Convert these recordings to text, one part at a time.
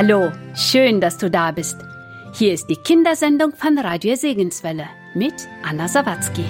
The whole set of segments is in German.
Hallo, schön, dass du da bist. Hier ist die Kindersendung von Radio Segenswelle mit Anna Sawatzki.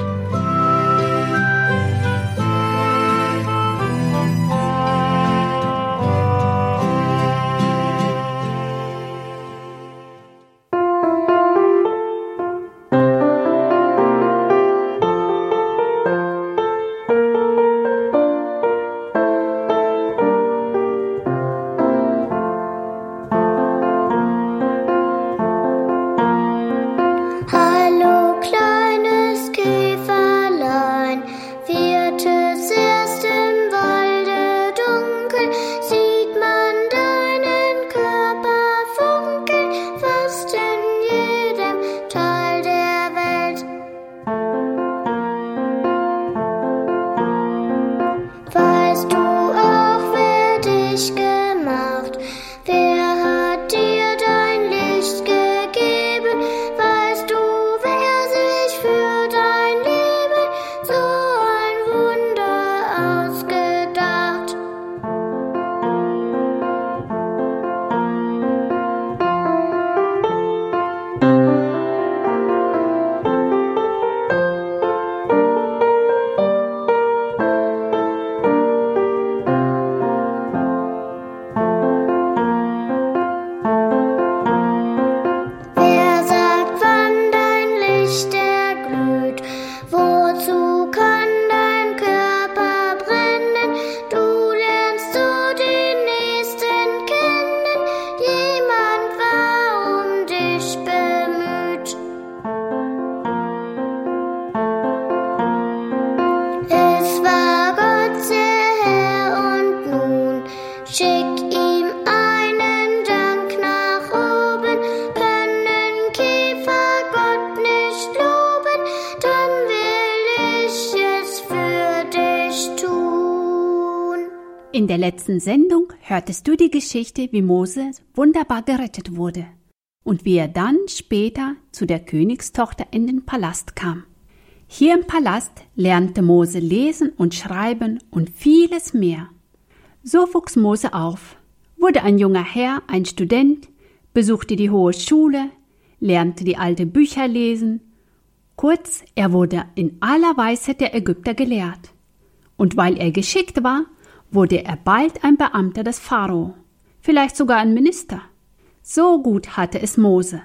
Der letzten Sendung hörtest du die Geschichte, wie Mose wunderbar gerettet wurde und wie er dann später zu der Königstochter in den Palast kam. Hier im Palast lernte Mose lesen und schreiben und vieles mehr. So wuchs Mose auf, wurde ein junger Herr, ein Student, besuchte die hohe Schule, lernte die alte Bücher lesen. Kurz, er wurde in aller Weisheit der Ägypter gelehrt. Und weil er geschickt war, wurde er bald ein Beamter des Pharao, vielleicht sogar ein Minister. So gut hatte es Mose.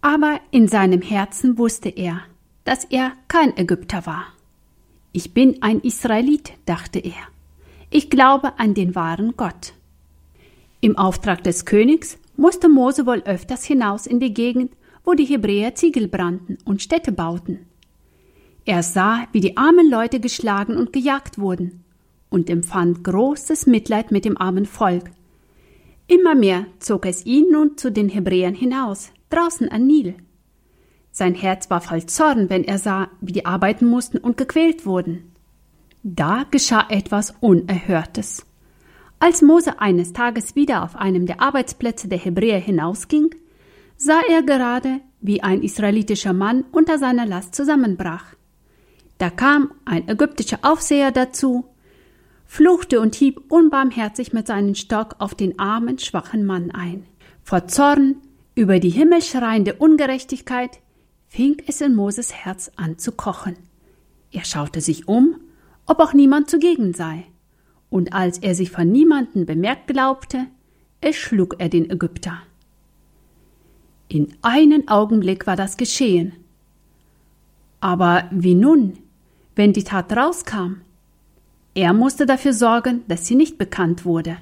Aber in seinem Herzen wusste er, dass er kein Ägypter war. Ich bin ein Israelit, dachte er. Ich glaube an den wahren Gott. Im Auftrag des Königs musste Mose wohl öfters hinaus in die Gegend, wo die Hebräer Ziegel brannten und Städte bauten. Er sah, wie die armen Leute geschlagen und gejagt wurden, und empfand großes Mitleid mit dem armen Volk. Immer mehr zog es ihn nun zu den Hebräern hinaus, draußen an Nil. Sein Herz war voll Zorn, wenn er sah, wie die arbeiten mussten und gequält wurden. Da geschah etwas Unerhörtes. Als Mose eines Tages wieder auf einem der Arbeitsplätze der Hebräer hinausging, sah er gerade, wie ein israelitischer Mann unter seiner Last zusammenbrach. Da kam ein ägyptischer Aufseher dazu, fluchte und hieb unbarmherzig mit seinem Stock auf den armen, schwachen Mann ein. Vor Zorn über die himmelschreiende Ungerechtigkeit fing es in Moses Herz an zu kochen. Er schaute sich um, ob auch niemand zugegen sei, und als er sich von niemanden bemerkt glaubte, erschlug er den Ägypter. In einen Augenblick war das geschehen. Aber wie nun, wenn die Tat rauskam? Er musste dafür sorgen, dass sie nicht bekannt wurde.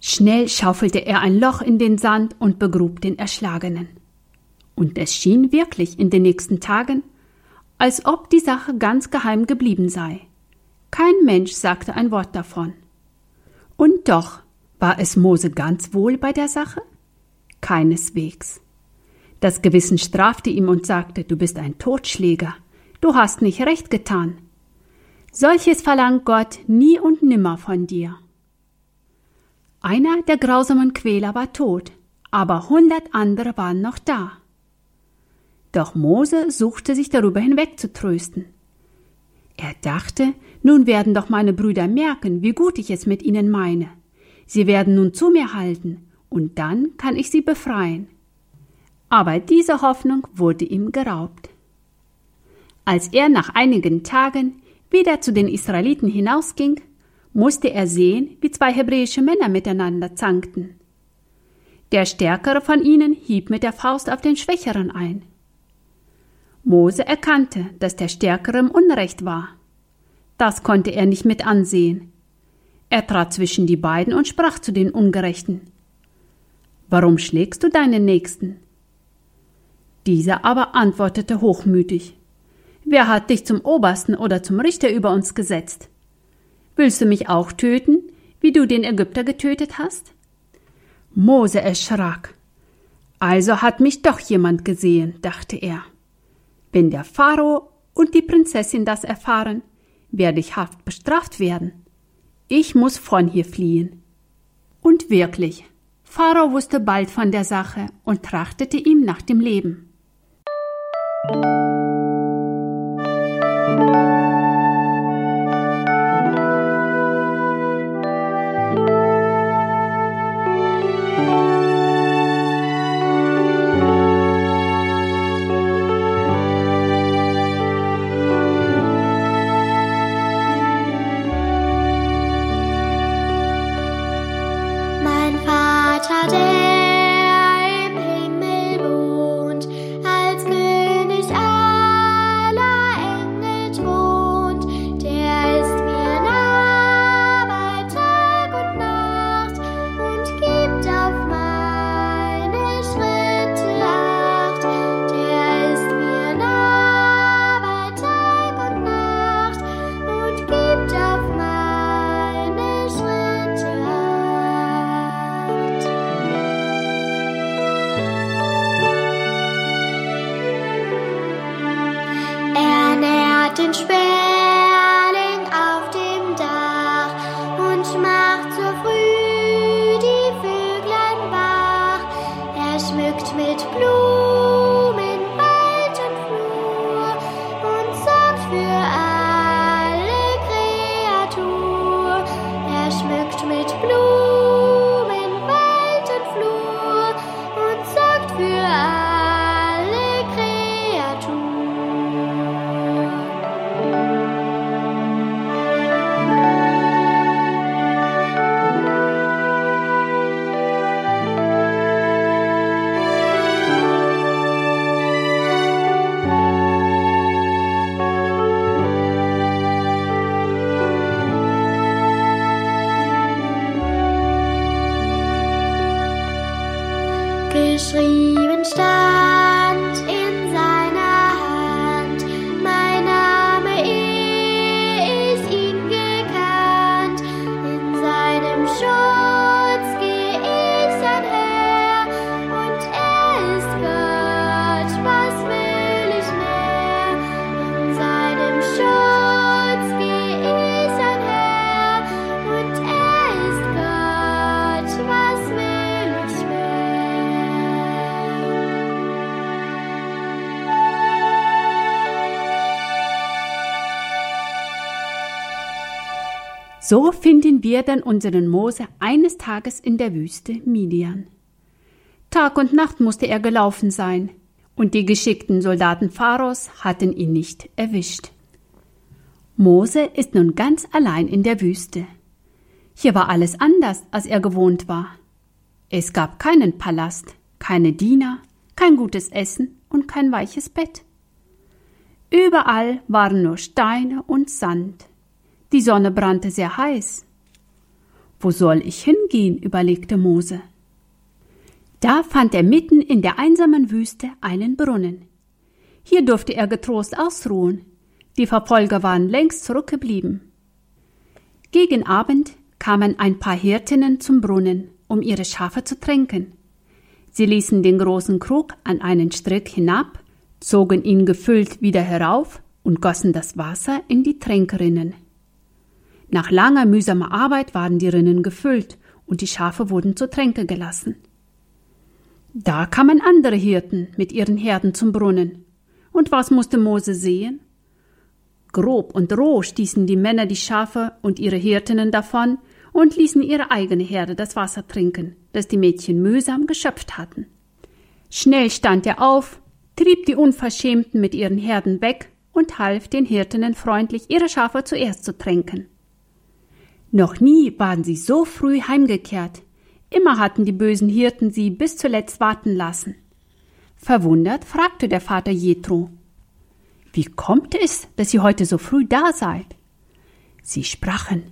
Schnell schaufelte er ein Loch in den Sand und begrub den Erschlagenen. Und es schien wirklich in den nächsten Tagen, als ob die Sache ganz geheim geblieben sei. Kein Mensch sagte ein Wort davon. Und doch war es Mose ganz wohl bei der Sache? Keineswegs. Das Gewissen strafte ihm und sagte, du bist ein Totschläger, du hast nicht recht getan, Solches verlangt Gott nie und nimmer von dir. Einer der grausamen Quäler war tot, aber hundert andere waren noch da. Doch Mose suchte sich darüber hinweg zu trösten. Er dachte, nun werden doch meine Brüder merken, wie gut ich es mit ihnen meine. Sie werden nun zu mir halten, und dann kann ich sie befreien. Aber diese Hoffnung wurde ihm geraubt. Als er nach einigen Tagen wieder zu den Israeliten hinausging, musste er sehen, wie zwei hebräische Männer miteinander zankten. Der Stärkere von ihnen hieb mit der Faust auf den Schwächeren ein. Mose erkannte, dass der Stärkere im Unrecht war. Das konnte er nicht mit ansehen. Er trat zwischen die beiden und sprach zu den Ungerechten. Warum schlägst du deinen Nächsten? Dieser aber antwortete hochmütig. Wer hat dich zum Obersten oder zum Richter über uns gesetzt? Willst du mich auch töten, wie du den Ägypter getötet hast? Mose erschrak. Also hat mich doch jemand gesehen, dachte er. Wenn der Pharao und die Prinzessin das erfahren, werde ich haft bestraft werden. Ich muss von hier fliehen. Und wirklich, Pharao wusste bald von der Sache und trachtete ihm nach dem Leben. So finden wir dann unseren Mose eines Tages in der Wüste Midian. Tag und Nacht musste er gelaufen sein, und die geschickten Soldaten Pharaos hatten ihn nicht erwischt. Mose ist nun ganz allein in der Wüste. Hier war alles anders, als er gewohnt war. Es gab keinen Palast, keine Diener, kein gutes Essen und kein weiches Bett. Überall waren nur Steine und Sand. Die Sonne brannte sehr heiß. Wo soll ich hingehen? überlegte Mose. Da fand er mitten in der einsamen Wüste einen Brunnen. Hier durfte er getrost ausruhen. Die Verfolger waren längst zurückgeblieben. Gegen Abend kamen ein paar Hirtinnen zum Brunnen, um ihre Schafe zu tränken. Sie ließen den großen Krug an einen Strick hinab, zogen ihn gefüllt wieder herauf und gossen das Wasser in die Tränkerinnen. Nach langer mühsamer Arbeit waren die Rinnen gefüllt und die Schafe wurden zur Tränke gelassen. Da kamen andere Hirten mit ihren Herden zum Brunnen. Und was musste Mose sehen? Grob und roh stießen die Männer die Schafe und ihre Hirtinnen davon und ließen ihre eigene Herde das Wasser trinken, das die Mädchen mühsam geschöpft hatten. Schnell stand er auf, trieb die Unverschämten mit ihren Herden weg und half den Hirtinnen freundlich, ihre Schafe zuerst zu tränken. Noch nie waren sie so früh heimgekehrt. Immer hatten die bösen Hirten sie bis zuletzt warten lassen. Verwundert fragte der Vater Jethro: Wie kommt es, dass ihr heute so früh da seid? Sie sprachen: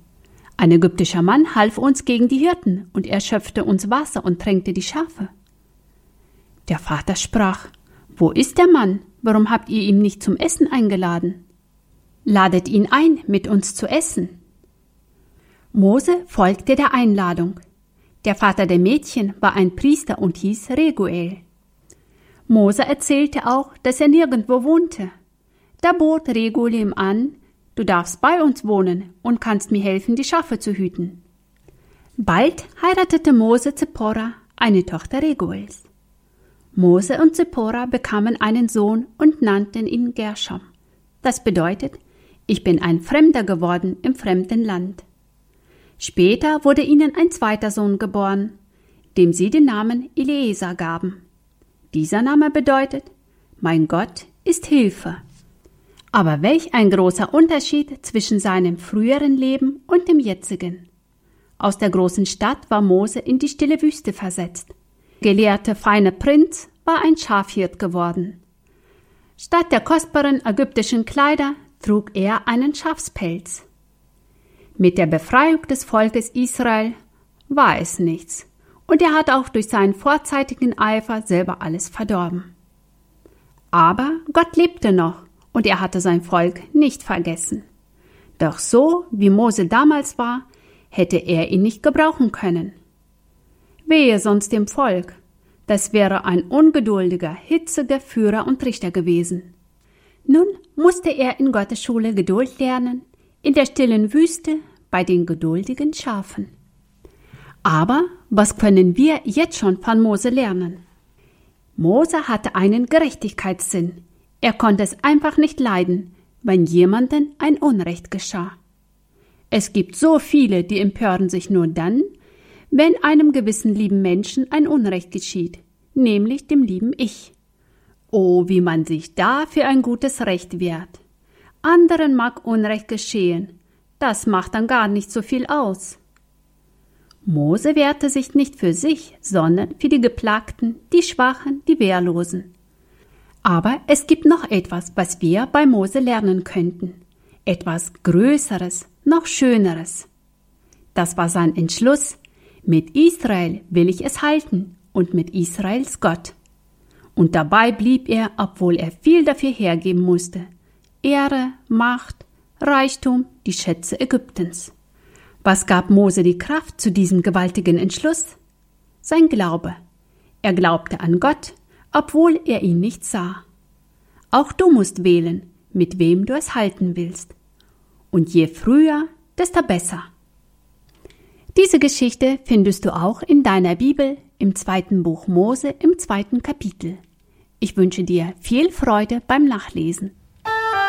Ein ägyptischer Mann half uns gegen die Hirten, und er schöpfte uns Wasser und tränkte die Schafe. Der Vater sprach: Wo ist der Mann? Warum habt ihr ihn nicht zum Essen eingeladen? Ladet ihn ein, mit uns zu essen. Mose folgte der Einladung. Der Vater der Mädchen war ein Priester und hieß Reguel. Mose erzählte auch, dass er nirgendwo wohnte. Da bot Reguel ihm an, du darfst bei uns wohnen und kannst mir helfen, die Schafe zu hüten. Bald heiratete Mose Zippora, eine Tochter Reguels. Mose und Zippora bekamen einen Sohn und nannten ihn Gershom. Das bedeutet, ich bin ein Fremder geworden im fremden Land. Später wurde ihnen ein zweiter Sohn geboren, dem sie den Namen Eliezer gaben. Dieser Name bedeutet, mein Gott ist Hilfe. Aber welch ein großer Unterschied zwischen seinem früheren Leben und dem jetzigen. Aus der großen Stadt war Mose in die stille Wüste versetzt. Gelehrte feine Prinz war ein Schafhirt geworden. Statt der kostbaren ägyptischen Kleider trug er einen Schafspelz. Mit der Befreiung des Volkes Israel war es nichts, und er hat auch durch seinen vorzeitigen Eifer selber alles verdorben. Aber Gott lebte noch, und er hatte sein Volk nicht vergessen. Doch so, wie Mose damals war, hätte er ihn nicht gebrauchen können. Wehe sonst dem Volk, das wäre ein ungeduldiger, hitziger Führer und Richter gewesen. Nun musste er in Gottes Schule Geduld lernen, in der stillen Wüste bei den geduldigen Schafen. Aber was können wir jetzt schon von Mose lernen? Mose hatte einen Gerechtigkeitssinn. Er konnte es einfach nicht leiden, wenn jemanden ein Unrecht geschah. Es gibt so viele, die empören sich nur dann, wenn einem gewissen lieben Menschen ein Unrecht geschieht, nämlich dem lieben Ich. Oh, wie man sich da für ein gutes Recht wehrt. Anderen mag Unrecht geschehen, das macht dann gar nicht so viel aus. Mose wehrte sich nicht für sich, sondern für die Geplagten, die Schwachen, die Wehrlosen. Aber es gibt noch etwas, was wir bei Mose lernen könnten. Etwas Größeres, noch Schöneres. Das war sein Entschluss. Mit Israel will ich es halten und mit Israels Gott. Und dabei blieb er, obwohl er viel dafür hergeben musste. Ehre, Macht, Reichtum, die Schätze Ägyptens. Was gab Mose die Kraft zu diesem gewaltigen Entschluss? Sein Glaube. Er glaubte an Gott, obwohl er ihn nicht sah. Auch du musst wählen, mit wem du es halten willst. Und je früher, desto besser. Diese Geschichte findest du auch in deiner Bibel im zweiten Buch Mose im zweiten Kapitel. Ich wünsche dir viel Freude beim Nachlesen.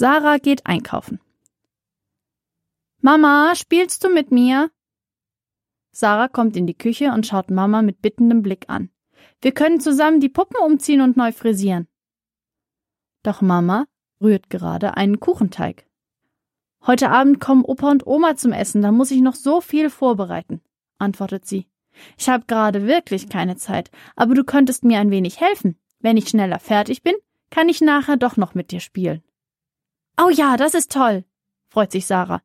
Sarah geht einkaufen. Mama, spielst du mit mir? Sarah kommt in die Küche und schaut Mama mit bittendem Blick an. Wir können zusammen die Puppen umziehen und neu frisieren. Doch Mama rührt gerade einen Kuchenteig. Heute Abend kommen Opa und Oma zum Essen, da muss ich noch so viel vorbereiten, antwortet sie. Ich habe gerade wirklich keine Zeit, aber du könntest mir ein wenig helfen. Wenn ich schneller fertig bin, kann ich nachher doch noch mit dir spielen. Oh ja, das ist toll, freut sich Sarah.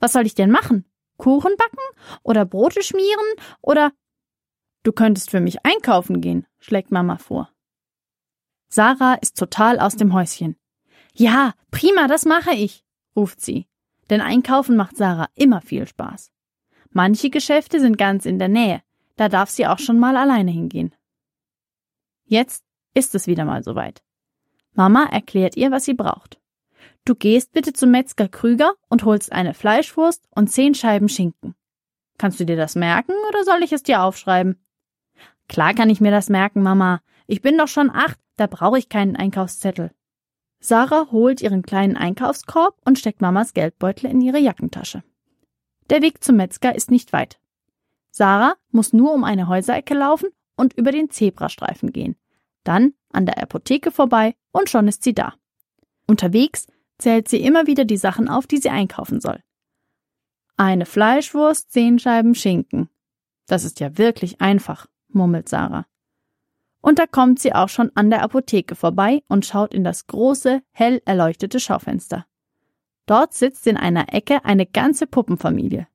Was soll ich denn machen? Kuchen backen? Oder Brote schmieren? Oder Du könntest für mich einkaufen gehen, schlägt Mama vor. Sarah ist total aus dem Häuschen. Ja, prima, das mache ich, ruft sie. Denn einkaufen macht Sarah immer viel Spaß. Manche Geschäfte sind ganz in der Nähe, da darf sie auch schon mal alleine hingehen. Jetzt ist es wieder mal soweit. Mama erklärt ihr, was sie braucht. Du gehst bitte zum Metzger Krüger und holst eine Fleischwurst und zehn Scheiben Schinken. Kannst du dir das merken oder soll ich es dir aufschreiben? Klar kann ich mir das merken, Mama. Ich bin doch schon acht, da brauche ich keinen Einkaufszettel. Sarah holt ihren kleinen Einkaufskorb und steckt Mamas Geldbeutel in ihre Jackentasche. Der Weg zum Metzger ist nicht weit. Sarah muss nur um eine Häuserecke laufen und über den Zebrastreifen gehen. Dann an der Apotheke vorbei und schon ist sie da. Unterwegs zählt sie immer wieder die Sachen auf, die sie einkaufen soll. Eine Fleischwurst, zehn Scheiben Schinken. Das ist ja wirklich einfach, murmelt Sarah. Und da kommt sie auch schon an der Apotheke vorbei und schaut in das große, hell erleuchtete Schaufenster. Dort sitzt in einer Ecke eine ganze Puppenfamilie.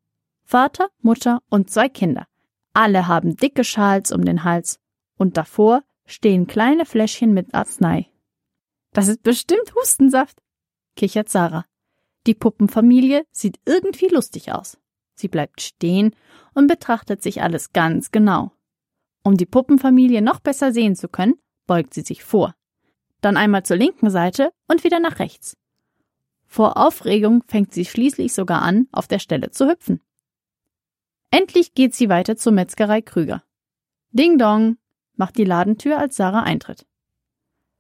Vater, Mutter und zwei Kinder. Alle haben dicke Schals um den Hals und davor stehen kleine Fläschchen mit Arznei. Das ist bestimmt Hustensaft, kichert Sarah. Die Puppenfamilie sieht irgendwie lustig aus. Sie bleibt stehen und betrachtet sich alles ganz genau. Um die Puppenfamilie noch besser sehen zu können, beugt sie sich vor. Dann einmal zur linken Seite und wieder nach rechts. Vor Aufregung fängt sie schließlich sogar an, auf der Stelle zu hüpfen. Endlich geht sie weiter zur Metzgerei Krüger. Ding dong, macht die Ladentür, als Sarah eintritt.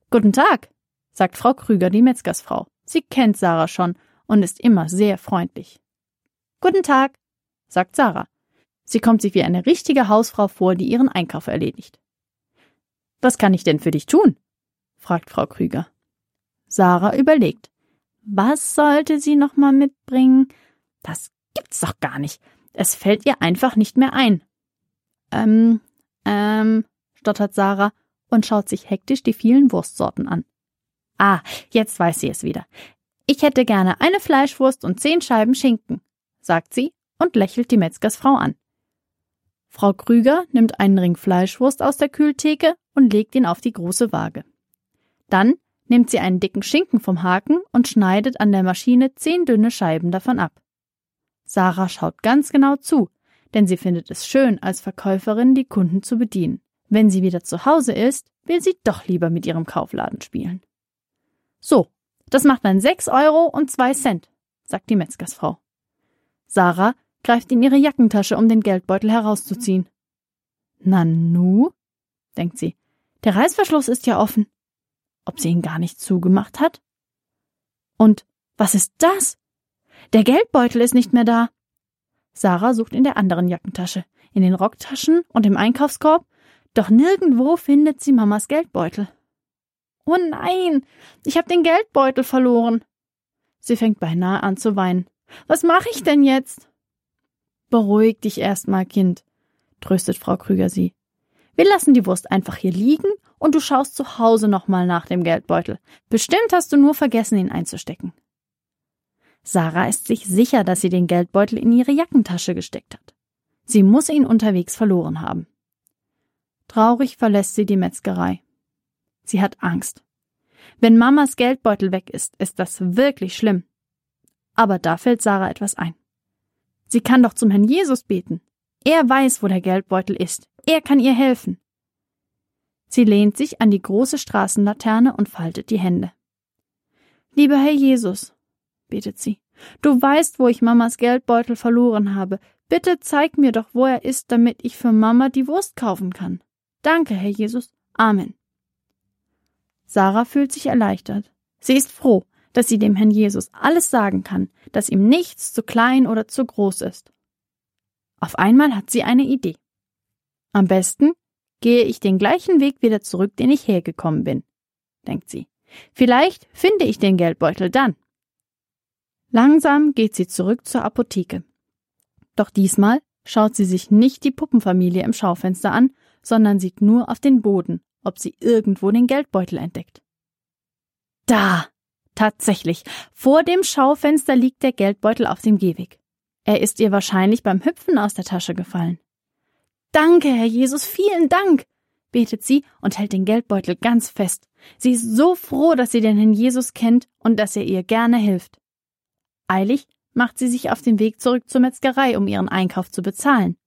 Guten Tag, sagt Frau Krüger, die Metzgersfrau. Sie kennt Sarah schon und ist immer sehr freundlich. Guten Tag, sagt Sarah. Sie kommt sich wie eine richtige Hausfrau vor, die ihren Einkauf erledigt. Was kann ich denn für dich tun? fragt Frau Krüger. Sarah überlegt. Was sollte sie noch mal mitbringen? Das gibt's doch gar nicht. Es fällt ihr einfach nicht mehr ein. Ähm, ähm, stottert Sarah und schaut sich hektisch die vielen Wurstsorten an. Ah, jetzt weiß sie es wieder. Ich hätte gerne eine Fleischwurst und zehn Scheiben Schinken, sagt sie und lächelt die Metzgersfrau an. Frau Krüger nimmt einen Ring Fleischwurst aus der Kühltheke und legt ihn auf die große Waage. Dann nimmt sie einen dicken Schinken vom Haken und schneidet an der Maschine zehn dünne Scheiben davon ab. Sarah schaut ganz genau zu, denn sie findet es schön, als Verkäuferin die Kunden zu bedienen. Wenn sie wieder zu Hause ist, will sie doch lieber mit ihrem Kaufladen spielen. So, das macht dann sechs Euro und zwei Cent, sagt die Metzgersfrau. Sarah greift in ihre Jackentasche, um den Geldbeutel herauszuziehen. Nanu, denkt sie, der Reißverschluss ist ja offen. Ob sie ihn gar nicht zugemacht hat? Und was ist das? Der Geldbeutel ist nicht mehr da. Sarah sucht in der anderen Jackentasche, in den Rocktaschen und im Einkaufskorb, doch nirgendwo findet sie Mamas Geldbeutel. Oh nein, ich habe den Geldbeutel verloren. Sie fängt beinahe an zu weinen. Was mache ich denn jetzt? Beruhig dich erst mal, Kind, tröstet Frau Krüger sie. Wir lassen die Wurst einfach hier liegen und du schaust zu Hause nochmal nach dem Geldbeutel. Bestimmt hast du nur vergessen, ihn einzustecken. Sarah ist sich sicher, dass sie den Geldbeutel in ihre Jackentasche gesteckt hat. Sie muss ihn unterwegs verloren haben. Traurig verlässt sie die Metzgerei. Sie hat Angst. Wenn Mamas Geldbeutel weg ist, ist das wirklich schlimm. Aber da fällt Sarah etwas ein. Sie kann doch zum Herrn Jesus beten. Er weiß, wo der Geldbeutel ist. Er kann ihr helfen. Sie lehnt sich an die große Straßenlaterne und faltet die Hände. Lieber Herr Jesus, betet sie, du weißt, wo ich Mamas Geldbeutel verloren habe. Bitte zeig mir doch, wo er ist, damit ich für Mama die Wurst kaufen kann. Danke, Herr Jesus. Amen. Sarah fühlt sich erleichtert. Sie ist froh, dass sie dem Herrn Jesus alles sagen kann, dass ihm nichts zu klein oder zu groß ist. Auf einmal hat sie eine Idee. Am besten gehe ich den gleichen Weg wieder zurück, den ich hergekommen bin, denkt sie. Vielleicht finde ich den Geldbeutel dann. Langsam geht sie zurück zur Apotheke. Doch diesmal schaut sie sich nicht die Puppenfamilie im Schaufenster an, sondern sieht nur auf den Boden, ob sie irgendwo den Geldbeutel entdeckt. Da! Tatsächlich, vor dem Schaufenster liegt der Geldbeutel auf dem Gehweg. Er ist ihr wahrscheinlich beim Hüpfen aus der Tasche gefallen. Danke, Herr Jesus, vielen Dank, betet sie und hält den Geldbeutel ganz fest. Sie ist so froh, dass sie den Herrn Jesus kennt und dass er ihr gerne hilft. Eilig macht sie sich auf den Weg zurück zur Metzgerei, um ihren Einkauf zu bezahlen.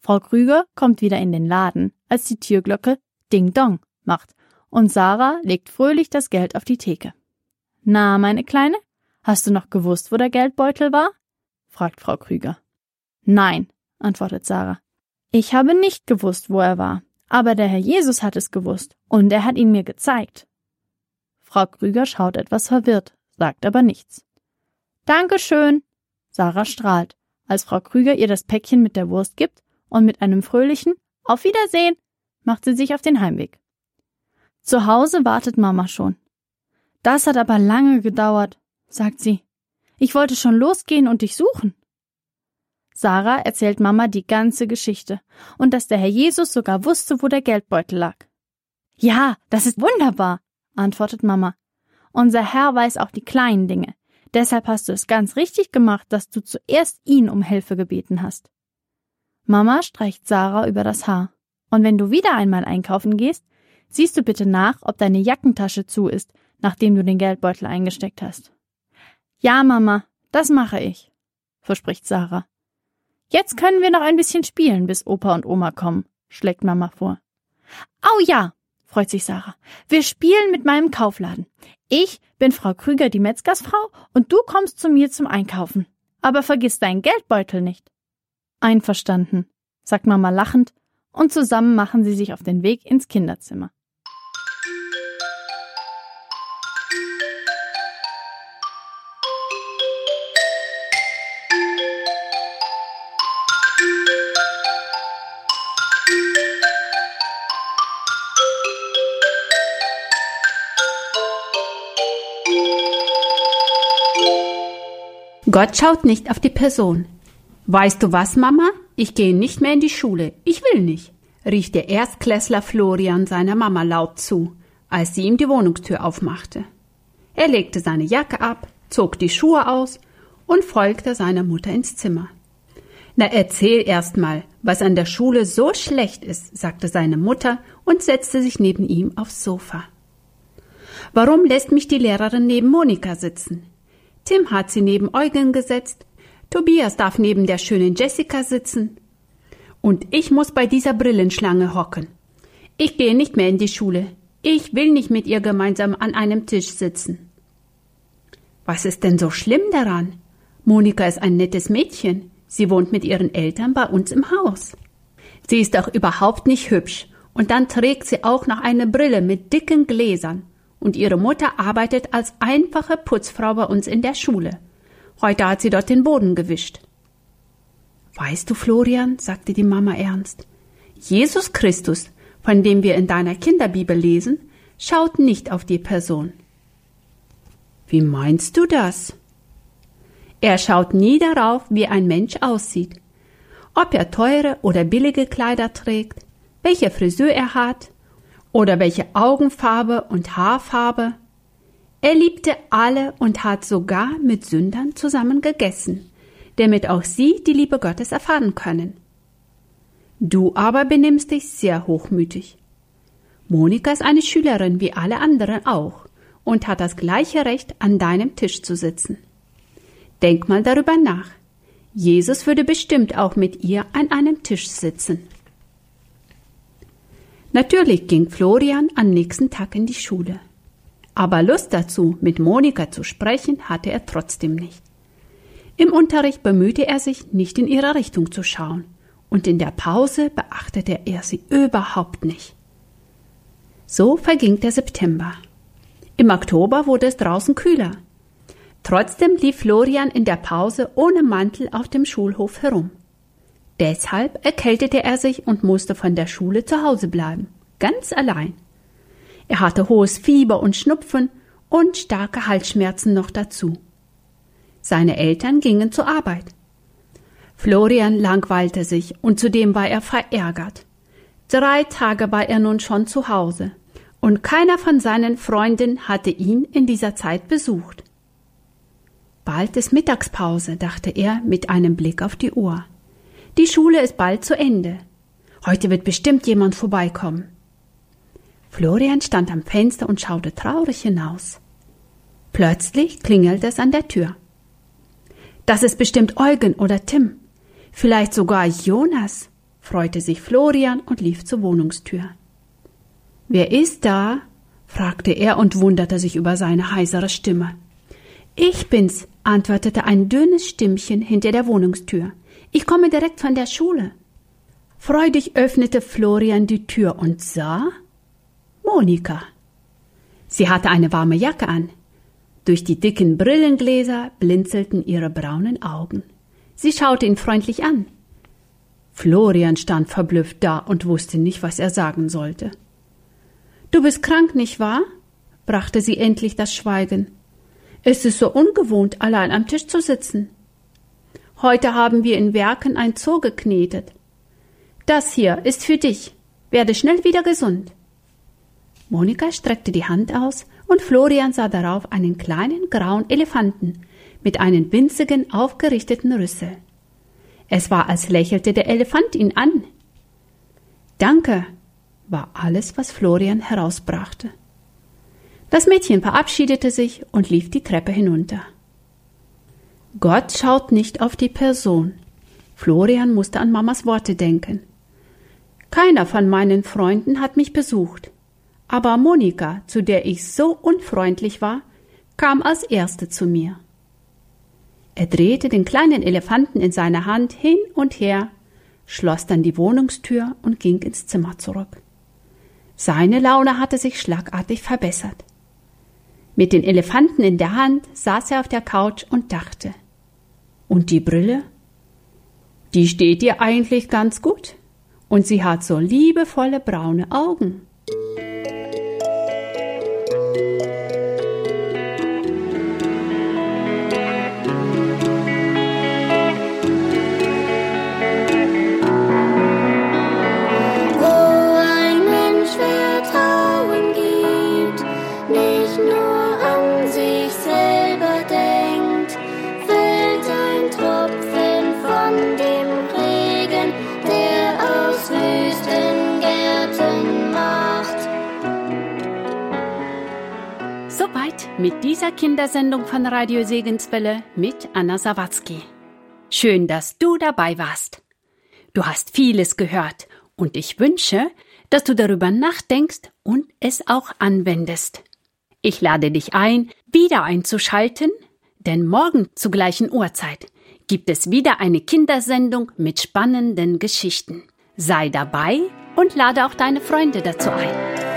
Frau Krüger kommt wieder in den Laden, als die Türglocke Ding Dong macht und Sarah legt fröhlich das Geld auf die Theke. Na, meine Kleine, hast du noch gewusst, wo der Geldbeutel war? fragt Frau Krüger. Nein, antwortet Sarah. Ich habe nicht gewusst, wo er war, aber der Herr Jesus hat es gewusst und er hat ihn mir gezeigt. Frau Krüger schaut etwas verwirrt, sagt aber nichts. Dankeschön. Sarah strahlt, als Frau Krüger ihr das Päckchen mit der Wurst gibt und mit einem fröhlichen Auf Wiedersehen macht sie sich auf den Heimweg. Zu Hause wartet Mama schon. Das hat aber lange gedauert, sagt sie. Ich wollte schon losgehen und dich suchen. Sarah erzählt Mama die ganze Geschichte und dass der Herr Jesus sogar wusste, wo der Geldbeutel lag. Ja, das ist wunderbar, antwortet Mama. Unser Herr weiß auch die kleinen Dinge. Deshalb hast du es ganz richtig gemacht, dass du zuerst ihn um Hilfe gebeten hast. Mama streicht Sarah über das Haar. Und wenn du wieder einmal einkaufen gehst, siehst du bitte nach, ob deine Jackentasche zu ist, nachdem du den Geldbeutel eingesteckt hast. Ja, Mama, das mache ich, verspricht Sarah. Jetzt können wir noch ein bisschen spielen, bis Opa und Oma kommen, schlägt Mama vor. Au ja, freut sich Sarah. Wir spielen mit meinem Kaufladen. Ich bin Frau Krüger, die Metzgersfrau, und du kommst zu mir zum Einkaufen. Aber vergiss deinen Geldbeutel nicht. Einverstanden, sagt Mama lachend, und zusammen machen sie sich auf den Weg ins Kinderzimmer. Gott schaut nicht auf die Person. Weißt du was, Mama? Ich gehe nicht mehr in die Schule. Ich will nicht, rief der Erstklässler Florian seiner Mama laut zu, als sie ihm die Wohnungstür aufmachte. Er legte seine Jacke ab, zog die Schuhe aus und folgte seiner Mutter ins Zimmer. Na, erzähl erst mal, was an der Schule so schlecht ist, sagte seine Mutter und setzte sich neben ihm aufs Sofa. Warum lässt mich die Lehrerin neben Monika sitzen? Tim hat sie neben Eugen gesetzt. Tobias darf neben der schönen Jessica sitzen. Und ich muss bei dieser Brillenschlange hocken. Ich gehe nicht mehr in die Schule. Ich will nicht mit ihr gemeinsam an einem Tisch sitzen. Was ist denn so schlimm daran? Monika ist ein nettes Mädchen. Sie wohnt mit ihren Eltern bei uns im Haus. Sie ist doch überhaupt nicht hübsch. Und dann trägt sie auch noch eine Brille mit dicken Gläsern und ihre Mutter arbeitet als einfache Putzfrau bei uns in der Schule. Heute hat sie dort den Boden gewischt. Weißt du, Florian, sagte die Mama ernst, Jesus Christus, von dem wir in deiner Kinderbibel lesen, schaut nicht auf die Person. Wie meinst du das? Er schaut nie darauf, wie ein Mensch aussieht, ob er teure oder billige Kleider trägt, welche Frisur er hat, oder welche Augenfarbe und Haarfarbe. Er liebte alle und hat sogar mit Sündern zusammen gegessen, damit auch sie die Liebe Gottes erfahren können. Du aber benimmst dich sehr hochmütig. Monika ist eine Schülerin wie alle anderen auch und hat das gleiche Recht, an deinem Tisch zu sitzen. Denk mal darüber nach. Jesus würde bestimmt auch mit ihr an einem Tisch sitzen. Natürlich ging Florian am nächsten Tag in die Schule. Aber Lust dazu, mit Monika zu sprechen, hatte er trotzdem nicht. Im Unterricht bemühte er sich, nicht in ihre Richtung zu schauen, und in der Pause beachtete er sie überhaupt nicht. So verging der September. Im Oktober wurde es draußen kühler. Trotzdem lief Florian in der Pause ohne Mantel auf dem Schulhof herum. Deshalb erkältete er sich und musste von der Schule zu Hause bleiben, ganz allein. Er hatte hohes Fieber und Schnupfen und starke Halsschmerzen noch dazu. Seine Eltern gingen zur Arbeit. Florian langweilte sich und zudem war er verärgert. Drei Tage war er nun schon zu Hause und keiner von seinen Freunden hatte ihn in dieser Zeit besucht. Bald ist Mittagspause, dachte er mit einem Blick auf die Uhr. Die Schule ist bald zu Ende. Heute wird bestimmt jemand vorbeikommen. Florian stand am Fenster und schaute traurig hinaus. Plötzlich klingelte es an der Tür. Das ist bestimmt Eugen oder Tim. Vielleicht sogar Jonas, freute sich Florian und lief zur Wohnungstür. Wer ist da? fragte er und wunderte sich über seine heisere Stimme. Ich bin's, antwortete ein dünnes Stimmchen hinter der Wohnungstür. Ich komme direkt von der Schule. Freudig öffnete Florian die Tür und sah Monika. Sie hatte eine warme Jacke an. Durch die dicken Brillengläser blinzelten ihre braunen Augen. Sie schaute ihn freundlich an. Florian stand verblüfft da und wusste nicht, was er sagen sollte. Du bist krank, nicht wahr? brachte sie endlich das Schweigen. Es ist so ungewohnt, allein am Tisch zu sitzen. Heute haben wir in Werken ein Zoo geknetet. Das hier ist für dich. Werde schnell wieder gesund. Monika streckte die Hand aus und Florian sah darauf einen kleinen grauen Elefanten mit einem winzigen aufgerichteten Rüssel. Es war, als lächelte der Elefant ihn an. Danke, war alles, was Florian herausbrachte. Das Mädchen verabschiedete sich und lief die Treppe hinunter. Gott schaut nicht auf die Person. Florian musste an Mamas Worte denken. Keiner von meinen Freunden hat mich besucht. Aber Monika, zu der ich so unfreundlich war, kam als erste zu mir. Er drehte den kleinen Elefanten in seiner Hand hin und her, schloss dann die Wohnungstür und ging ins Zimmer zurück. Seine Laune hatte sich schlagartig verbessert. Mit den Elefanten in der Hand saß er auf der Couch und dachte. Und die Brille? Die steht dir eigentlich ganz gut. Und sie hat so liebevolle braune Augen. Mit dieser Kindersendung von Radio Segenswelle mit Anna Sawatzki. Schön, dass du dabei warst. Du hast vieles gehört und ich wünsche, dass du darüber nachdenkst und es auch anwendest. Ich lade dich ein, wieder einzuschalten, denn morgen zur gleichen Uhrzeit gibt es wieder eine Kindersendung mit spannenden Geschichten. Sei dabei und lade auch deine Freunde dazu ein.